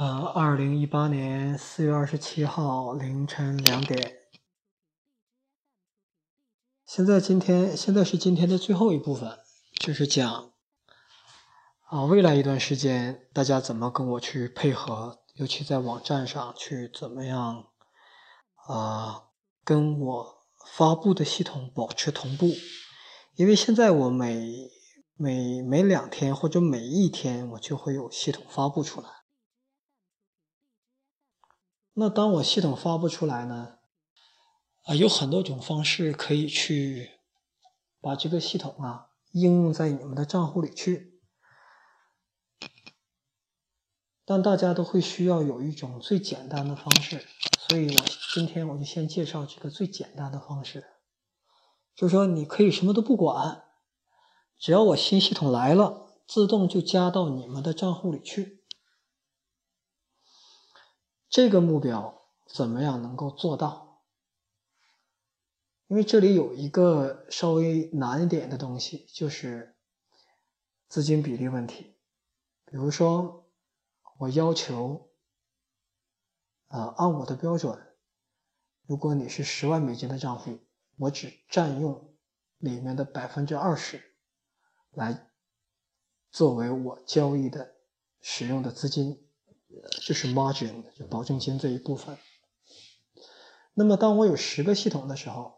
呃，二零一八年四月二十七号凌晨两点。现在今天现在是今天的最后一部分，就是讲啊，未来一段时间大家怎么跟我去配合，尤其在网站上去怎么样啊，跟我发布的系统保持同步，因为现在我每每每两天或者每一天我就会有系统发布出来。那当我系统发布出来呢？啊，有很多种方式可以去把这个系统啊应用在你们的账户里去，但大家都会需要有一种最简单的方式，所以我今天我就先介绍这个最简单的方式，就是说你可以什么都不管，只要我新系统来了，自动就加到你们的账户里去。这个目标怎么样能够做到？因为这里有一个稍微难一点的东西，就是资金比例问题。比如说，我要求，啊，按我的标准，如果你是十万美金的账户，我只占用里面的百分之二十，来作为我交易的使用的资金。就是 margin，就保证金这一部分。那么，当我有十个系统的时候，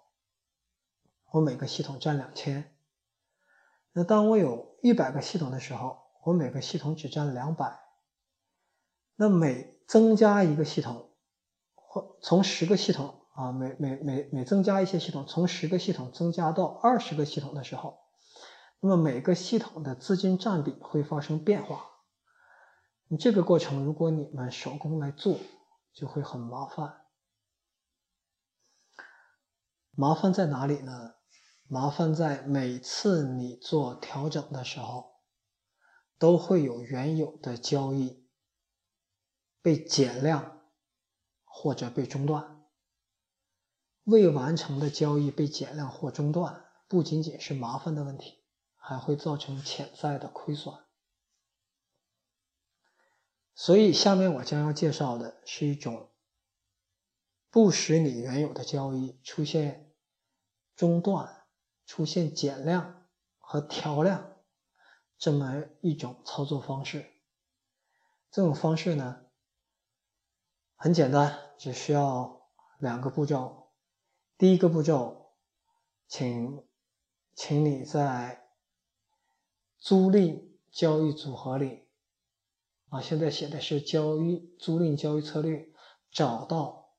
我每个系统占两千。那当我有一百个系统的时候，我每个系统只占两百。那每增加一个系统，或从十个系统啊，每每每每增加一些系统，从十个系统增加到二十个系统的时候，那么每个系统的资金占比会发生变化。这个过程，如果你们手工来做，就会很麻烦。麻烦在哪里呢？麻烦在每次你做调整的时候，都会有原有的交易被减量或者被中断。未完成的交易被减量或中断，不仅仅是麻烦的问题，还会造成潜在的亏损。所以，下面我将要介绍的是一种不使你原有的交易出现中断、出现减量和调量这么一种操作方式。这种方式呢，很简单，只需要两个步骤。第一个步骤，请，请你在租赁交易组合里。啊，现在写的是交易租赁交易策略，找到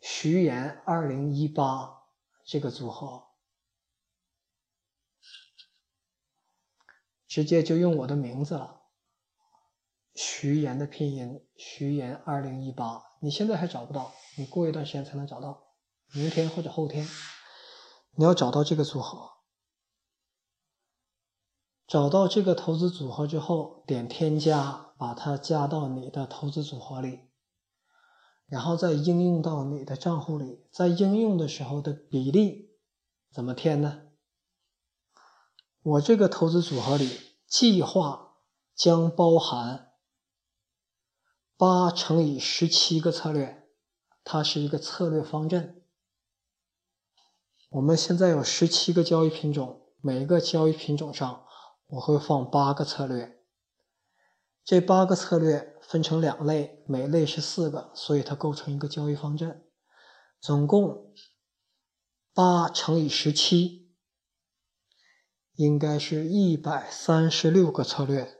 徐岩二零一八这个组合，直接就用我的名字了，徐岩的拼音徐岩二零一八。你现在还找不到，你过一段时间才能找到，明天或者后天，你要找到这个组合。找到这个投资组合之后，点添加，把它加到你的投资组合里，然后再应用到你的账户里。在应用的时候的比例怎么填呢？我这个投资组合里，计划将包含八乘以十七个策略，它是一个策略方阵。我们现在有十七个交易品种，每一个交易品种上。我会放八个策略，这八个策略分成两类，每类是四个，所以它构成一个交易方阵。总共八乘以十七，应该是一百三十六个策略。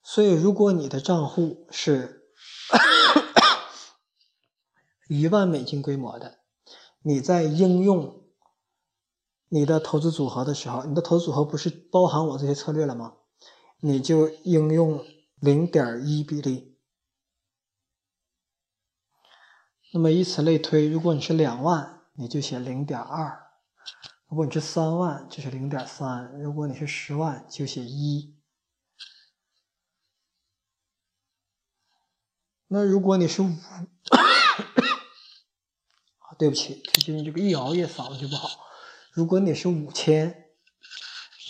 所以，如果你的账户是一万美金规模的，你在应用。你的投资组合的时候，你的投资组合不是包含我这些策略了吗？你就应用零点一比例。那么以此类推，如果你是两万，你就写零点二；如果你是三万，就是零点三；如果你是十万，就写一。那如果你是五，对不起，最近这个一熬夜嗓子就不好。如果你是五千，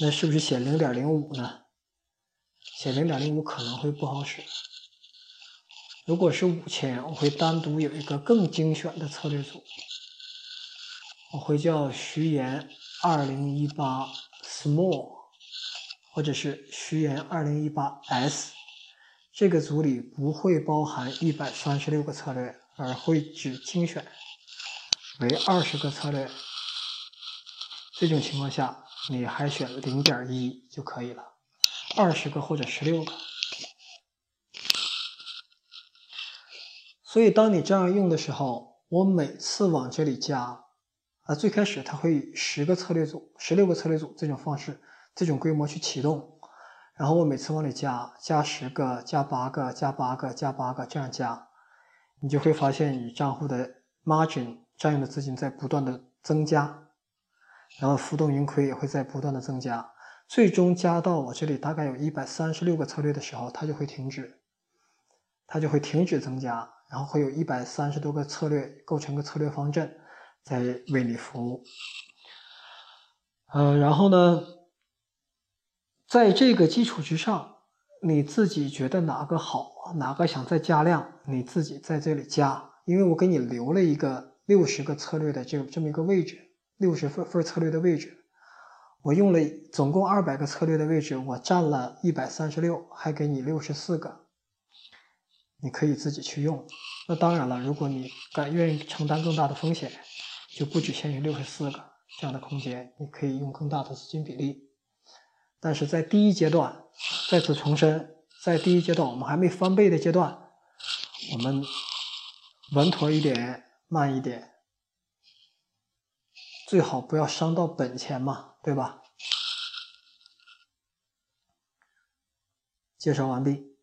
那是不是写零点零五呢？写零点零五可能会不好使。如果是五千，我会单独有一个更精选的策略组，我会叫徐岩二零一八 Small，或者是徐岩二零一八 S。这个组里不会包含一百三十六个策略，而会只精选为二十个策略。这种情况下，你还选零点一就可以了，二十个或者十六个。所以，当你这样用的时候，我每次往这里加，啊，最开始它会以十个策略组、十六个策略组这种方式、这种规模去启动，然后我每次往里加，加十个、加八个、加八个、加八个，这样加，你就会发现你账户的 margin 占用的资金在不断的增加，然后浮动盈亏也会在不断的增加，最终加到我这里大概有一百三十六个策略的时候，它就会停止，它就会停止增加。然后会有一百三十多个策略构成个策略方阵，在为你服务。呃，然后呢，在这个基础之上，你自己觉得哪个好，哪个想再加量，你自己在这里加。因为我给你留了一个六十个策略的这这么一个位置，六十份份策略的位置，我用了总共二百个策略的位置，我占了一百三十六，还给你六十四个。你可以自己去用，那当然了，如果你敢愿意承担更大的风险，就不局限于六十四个这样的空间，你可以用更大的资金比例。但是在第一阶段，再次重申，在第一阶段我们还没翻倍的阶段，我们稳妥一点，慢一点，最好不要伤到本钱嘛，对吧？介绍完毕。